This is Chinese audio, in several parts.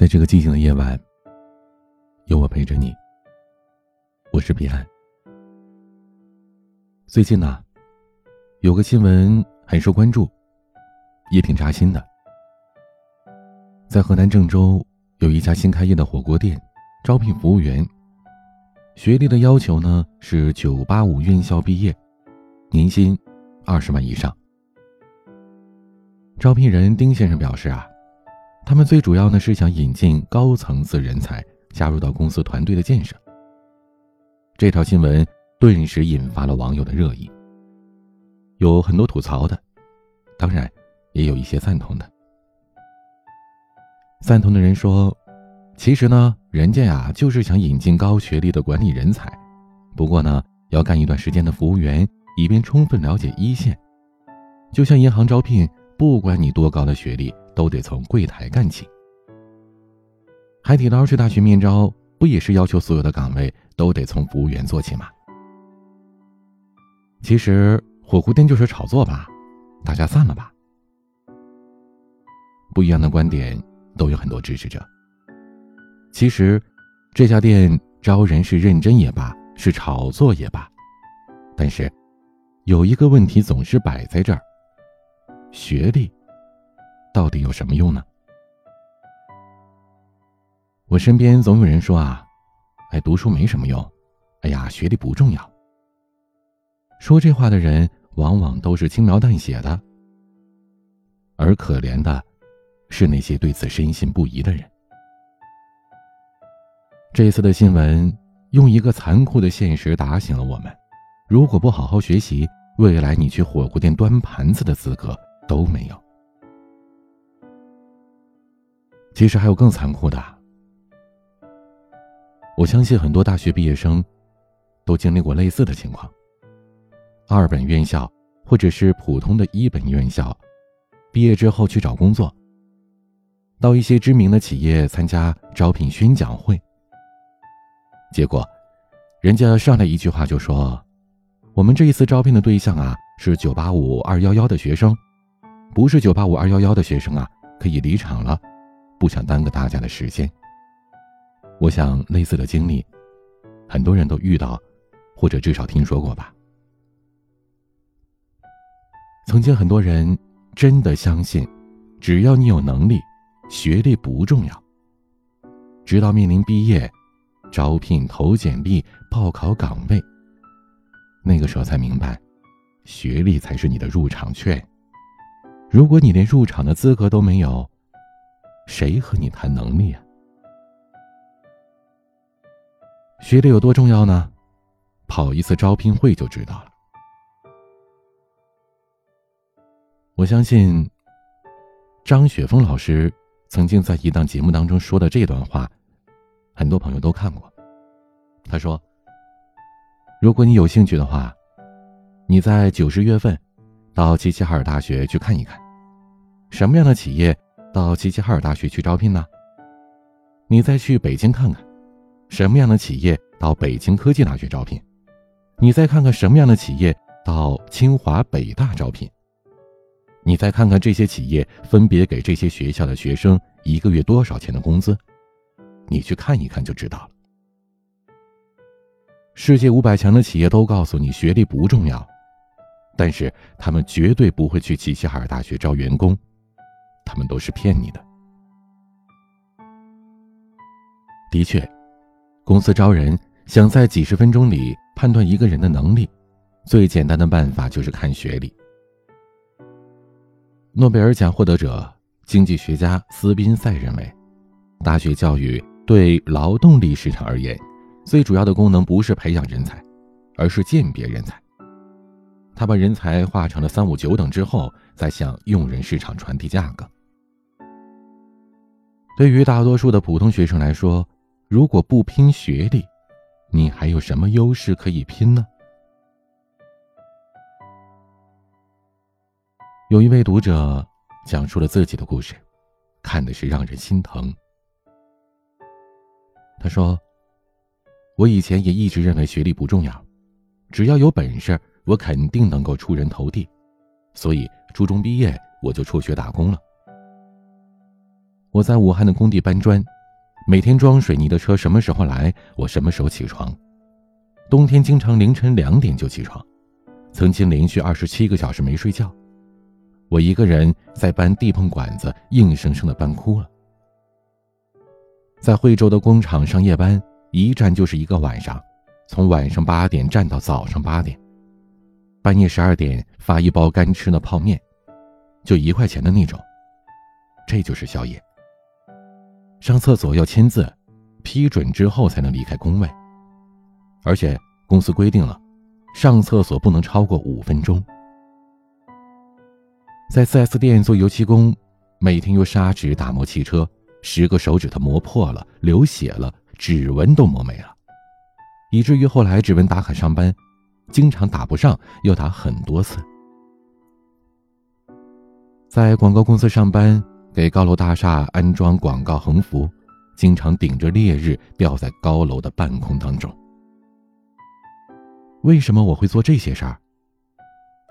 在这个寂静的夜晚，有我陪着你。我是彼岸。最近呢，有个新闻很受关注，也挺扎心的。在河南郑州有一家新开业的火锅店，招聘服务员，学历的要求呢是九八五院校毕业，年薪二十万以上。招聘人丁先生表示啊。他们最主要呢是想引进高层次人才加入到公司团队的建设。这条新闻顿时引发了网友的热议，有很多吐槽的，当然也有一些赞同的。赞同的人说：“其实呢，人家呀就是想引进高学历的管理人才，不过呢要干一段时间的服务员，以便充分了解一线。就像银行招聘，不管你多高的学历。”都得从柜台干起。海底捞去大学面招，不也是要求所有的岗位都得从服务员做起吗？其实火锅店就是炒作吧，大家散了吧。不一样的观点都有很多支持者。其实这家店招人是认真也罢，是炒作也罢，但是有一个问题总是摆在这儿：学历。到底有什么用呢？我身边总有人说啊，哎，读书没什么用，哎呀，学历不重要。说这话的人往往都是轻描淡写的，而可怜的是那些对此深信不疑的人。这次的新闻用一个残酷的现实打醒了我们：如果不好好学习，未来你去火锅店端盘子的资格都没有。其实还有更残酷的。我相信很多大学毕业生都经历过类似的情况。二本院校或者是普通的一本院校，毕业之后去找工作，到一些知名的企业参加招聘宣讲会。结果，人家上来一句话就说：“我们这一次招聘的对象啊，是九八五二幺幺的学生，不是九八五二幺幺的学生啊，可以离场了。”不想耽搁大家的时间。我想类似的经历，很多人都遇到，或者至少听说过吧。曾经很多人真的相信，只要你有能力，学历不重要。直到面临毕业、招聘、投简历、报考岗位，那个时候才明白，学历才是你的入场券。如果你连入场的资格都没有，谁和你谈能力啊？学历有多重要呢？跑一次招聘会就知道了。我相信张雪峰老师曾经在一档节目当中说的这段话，很多朋友都看过。他说：“如果你有兴趣的话，你在九十月份到齐齐哈尔大学去看一看，什么样的企业。”到齐齐哈尔大学去招聘呢？你再去北京看看，什么样的企业到北京科技大学招聘？你再看看什么样的企业到清华北大招聘？你再看看这些企业分别给这些学校的学生一个月多少钱的工资？你去看一看就知道了。世界五百强的企业都告诉你学历不重要，但是他们绝对不会去齐齐哈尔大学招员工。他们都是骗你的。的确，公司招人想在几十分钟里判断一个人的能力，最简单的办法就是看学历。诺贝尔奖获得者、经济学家斯宾塞认为，大学教育对劳动力市场而言，最主要的功能不是培养人才，而是鉴别人才。他把人才划成了三五九等之后，再向用人市场传递价格。对于大多数的普通学生来说，如果不拼学历，你还有什么优势可以拼呢？有一位读者讲述了自己的故事，看的是让人心疼。他说：“我以前也一直认为学历不重要，只要有本事，我肯定能够出人头地，所以初中毕业我就辍学打工了。”我在武汉的工地搬砖，每天装水泥的车什么时候来，我什么时候起床。冬天经常凌晨两点就起床，曾经连续二十七个小时没睡觉。我一个人在搬地棚管子，硬生生的搬哭了。在惠州的工厂上夜班，一站就是一个晚上，从晚上八点站到早上八点。半夜十二点发一包干吃的泡面，就一块钱的那种。这就是宵夜。上厕所要签字，批准之后才能离开工位。而且公司规定了，上厕所不能超过五分钟。在 4S 店做油漆工，每天用砂纸打磨汽车，十个手指头磨破了，流血了，指纹都磨没了，以至于后来指纹打卡上班，经常打不上，要打很多次。在广告公司上班，给高楼大厦安装广告横幅，经常顶着烈日吊在高楼的半空当中。为什么我会做这些事儿？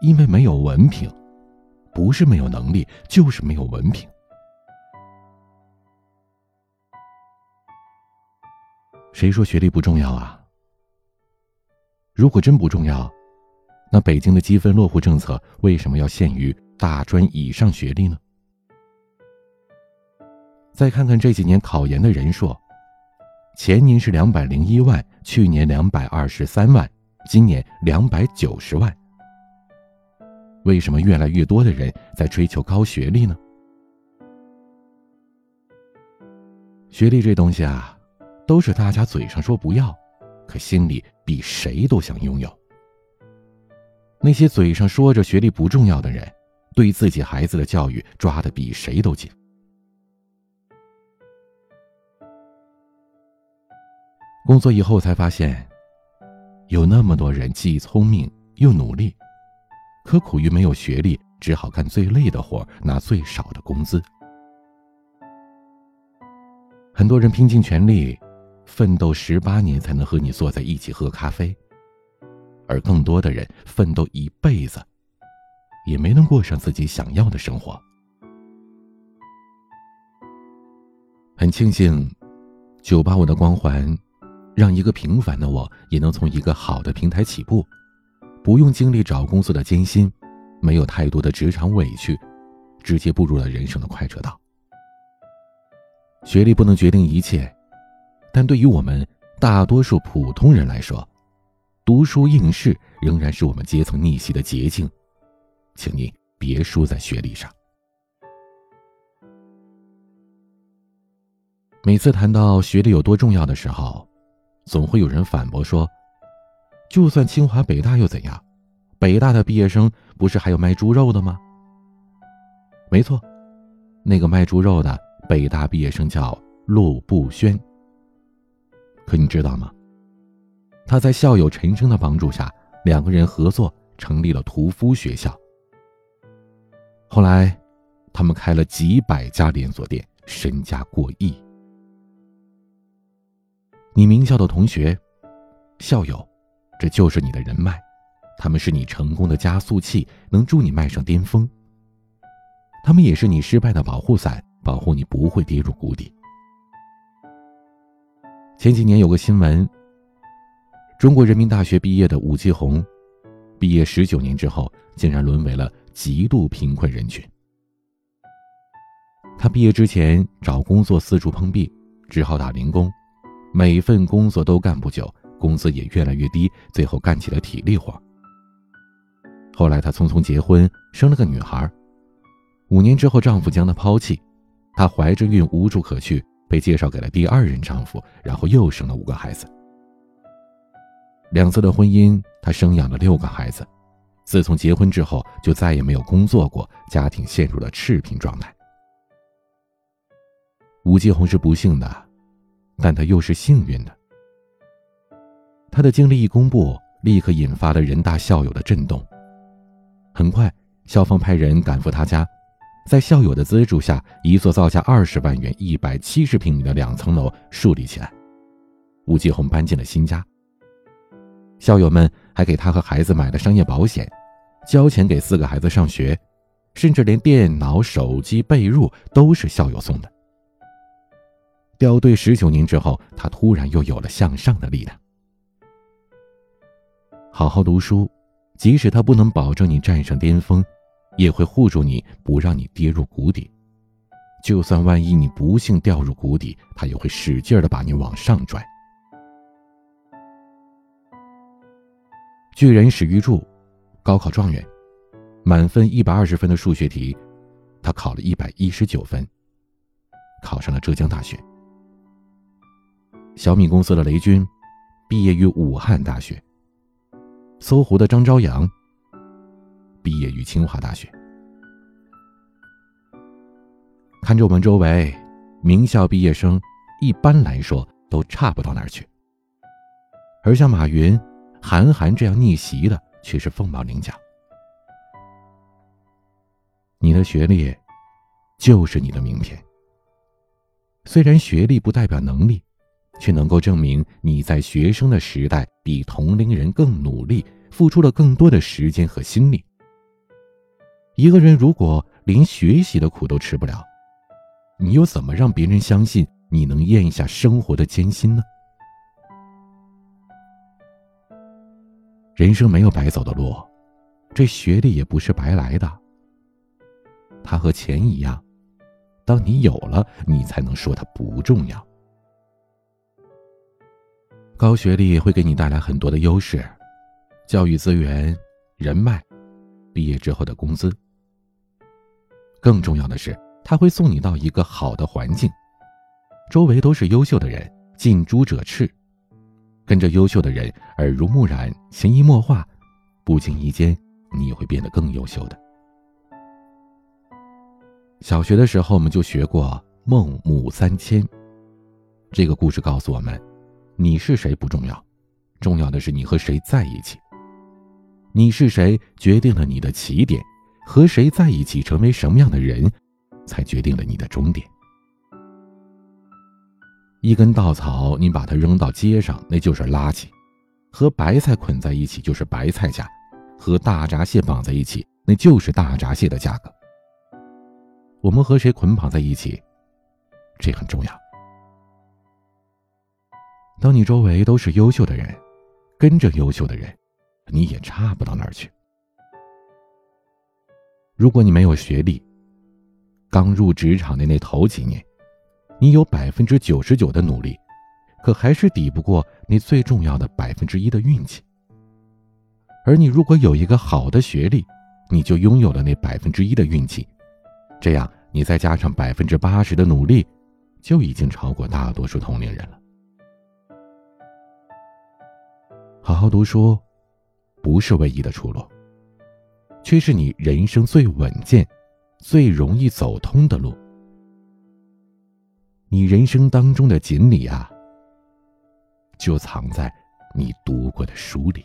因为没有文凭。不是没有能力，就是没有文凭。谁说学历不重要啊？如果真不重要，那北京的积分落户政策为什么要限于大专以上学历呢？再看看这几年考研的人数，前年是两百零一万，去年两百二十三万，今年两百九十万。为什么越来越多的人在追求高学历呢？学历这东西啊，都是大家嘴上说不要，可心里比谁都想拥有。那些嘴上说着学历不重要的人，对自己孩子的教育抓的比谁都紧。工作以后才发现，有那么多人既聪明又努力。可苦于没有学历，只好干最累的活，拿最少的工资。很多人拼尽全力，奋斗十八年才能和你坐在一起喝咖啡，而更多的人奋斗一辈子，也没能过上自己想要的生活。很庆幸，九八五的光环，让一个平凡的我也能从一个好的平台起步。不用经历找工作的艰辛，没有太多的职场委屈，直接步入了人生的快车道。学历不能决定一切，但对于我们大多数普通人来说，读书应试仍然是我们阶层逆袭的捷径。请你别输在学历上。每次谈到学历有多重要的时候，总会有人反驳说。就算清华北大又怎样？北大的毕业生不是还有卖猪肉的吗？没错，那个卖猪肉的北大毕业生叫陆步轩。可你知道吗？他在校友陈生的帮助下，两个人合作成立了屠夫学校。后来，他们开了几百家连锁店，身家过亿。你名校的同学，校友。这就是你的人脉，他们是你成功的加速器，能助你迈上巅峰。他们也是你失败的保护伞，保护你不会跌入谷底。前几年有个新闻，中国人民大学毕业的武继红，毕业十九年之后，竟然沦为了极度贫困人群。他毕业之前找工作四处碰壁，只好打零工，每一份工作都干不久。工资也越来越低，最后干起了体力活。后来她匆匆结婚，生了个女孩。五年之后，丈夫将她抛弃，她怀着孕无处可去，被介绍给了第二任丈夫，然后又生了五个孩子。两次的婚姻，她生养了六个孩子。自从结婚之后，就再也没有工作过，家庭陷入了赤贫状态。吴继红是不幸的，但他又是幸运的。他的经历一公布，立刻引发了人大校友的震动。很快，校方派人赶赴他家，在校友的资助下，一座造价二十万元、一百七十平米的两层楼树立起来。吴继红搬进了新家。校友们还给他和孩子买了商业保险，交钱给四个孩子上学，甚至连电脑、手机、被褥都是校友送的。掉队十九年之后，他突然又有了向上的力量。好好读书，即使他不能保证你站上巅峰，也会护住你，不让你跌入谷底。就算万一你不幸掉入谷底，他也会使劲的把你往上拽。巨人史玉柱，高考状元，满分一百二十分的数学题，他考了一百一十九分，考上了浙江大学。小米公司的雷军，毕业于武汉大学。搜狐的张朝阳，毕业于清华大学。看着我们周围，名校毕业生一般来说都差不到哪儿去，而像马云。韩寒这样逆袭的却是凤毛麟角。你的学历，就是你的名片。虽然学历不代表能力，却能够证明你在学生的时代比同龄人更努力，付出了更多的时间和心力。一个人如果连学习的苦都吃不了，你又怎么让别人相信你能咽下生活的艰辛呢？人生没有白走的路，这学历也不是白来的。它和钱一样，当你有了，你才能说它不重要。高学历会给你带来很多的优势，教育资源、人脉，毕业之后的工资。更重要的是，他会送你到一个好的环境，周围都是优秀的人，近朱者赤。跟着优秀的人耳濡目染、潜移默化，不经意间，你也会变得更优秀的。小学的时候，我们就学过“孟母三迁”。这个故事告诉我们：你是谁不重要，重要的是你和谁在一起。你是谁决定了你的起点，和谁在一起，成为什么样的人，才决定了你的终点。一根稻草，你把它扔到街上，那就是垃圾；和白菜捆在一起就是白菜价，和大闸蟹绑在一起，那就是大闸蟹的价格。我们和谁捆绑在一起，这很重要。当你周围都是优秀的人，跟着优秀的人，你也差不到哪儿去。如果你没有学历，刚入职场的那头几年。你有百分之九十九的努力，可还是抵不过你最重要的百分之一的运气。而你如果有一个好的学历，你就拥有了那百分之一的运气，这样你再加上百分之八十的努力，就已经超过大多数同龄人了。好好读书，不是唯一的出路，却是你人生最稳健、最容易走通的路。你人生当中的锦鲤啊，就藏在你读过的书里。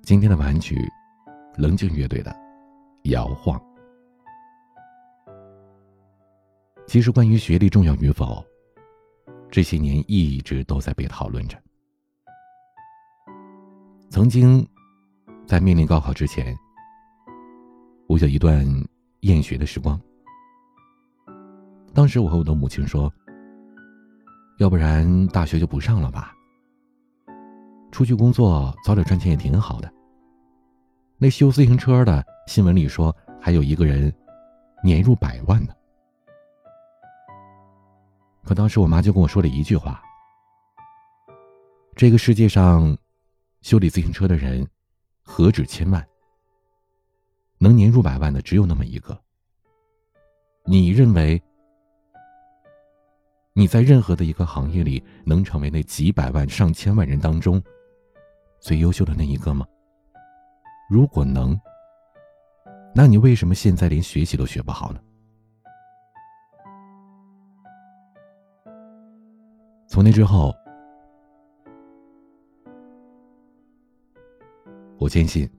今天的玩具，棱镜乐队的《摇晃》。其实，关于学历重要与否，这些年一直都在被讨论着。曾经，在面临高考之前。我有一段厌学的时光。当时我和我的母亲说：“要不然大学就不上了吧，出去工作早点赚钱也挺好的。”那修自行车的新闻里说，还有一个人年入百万呢。可当时我妈就跟我说了一句话：“这个世界上，修理自行车的人何止千万。”能年入百万的只有那么一个。你认为你在任何的一个行业里能成为那几百万、上千万人当中最优秀的那一个吗？如果能，那你为什么现在连学习都学不好呢？从那之后，我坚信。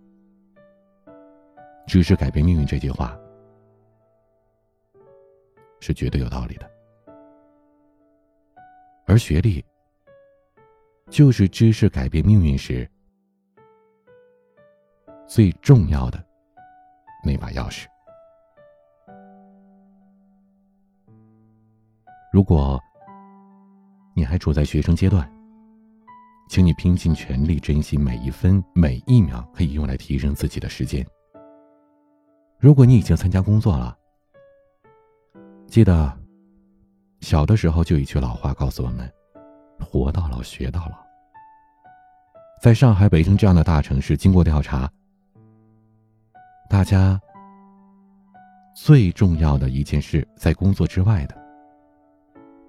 知识改变命运这句话是绝对有道理的，而学历就是知识改变命运时最重要的那把钥匙。如果你还处在学生阶段，请你拼尽全力珍惜每一分每一秒可以用来提升自己的时间。如果你已经参加工作了，记得小的时候就一句老话告诉我们：活到老，学到老。在上海、北京这样的大城市，经过调查，大家最重要的一件事，在工作之外的。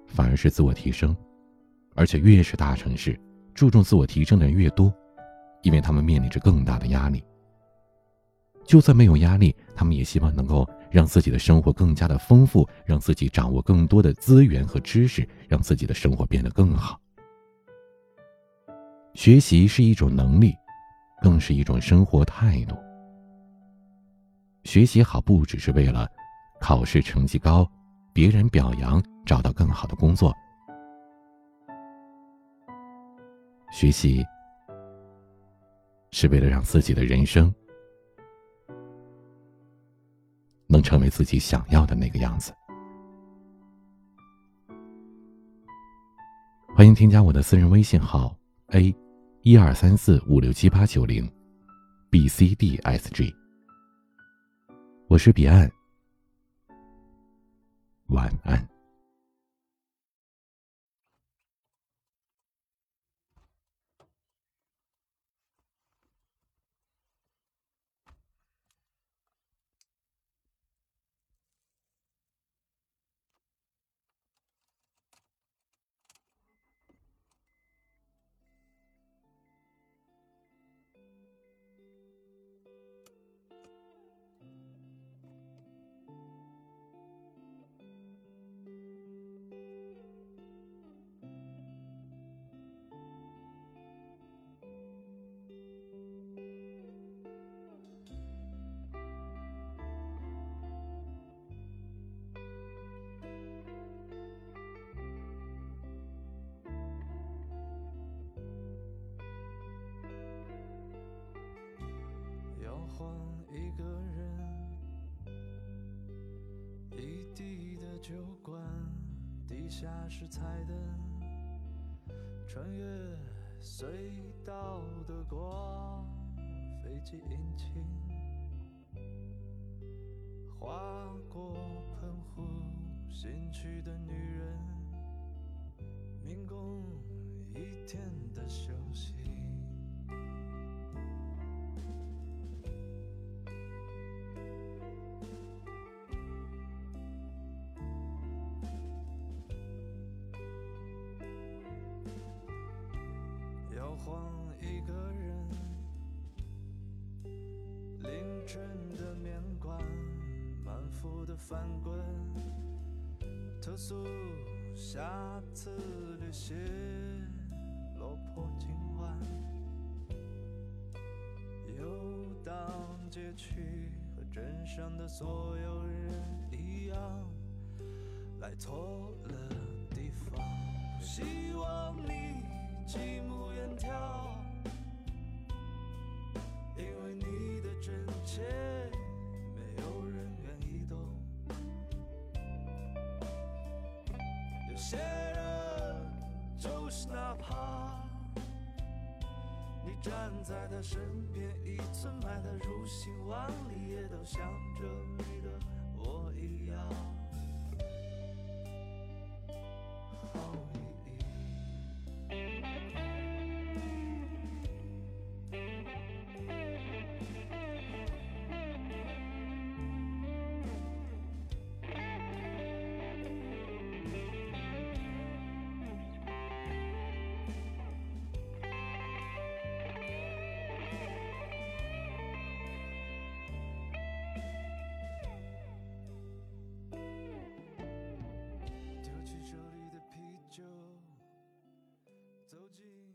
反而是自我提升，而且越是大城市，注重自我提升的人越多，因为他们面临着更大的压力。就算没有压力，他们也希望能够让自己的生活更加的丰富，让自己掌握更多的资源和知识，让自己的生活变得更好。学习是一种能力，更是一种生活态度。学习好不只是为了考试成绩高。别人表扬，找到更好的工作。学习是为了让自己的人生能成为自己想要的那个样子。欢迎添加我的私人微信号 a 一二三四五六七八九零 b c d s g，我是彼岸。晚安。酒馆，地下室彩灯，穿越隧道的光，飞机引擎划过喷壶，新区的女人，翻滚，投诉下次旅行，落魄今晚，游荡街区，和镇上的所有人一样，来错了地方，希望你。极目远眺，站在他身边，一寸爱他如心万里，也都像着你的我一样。Judy.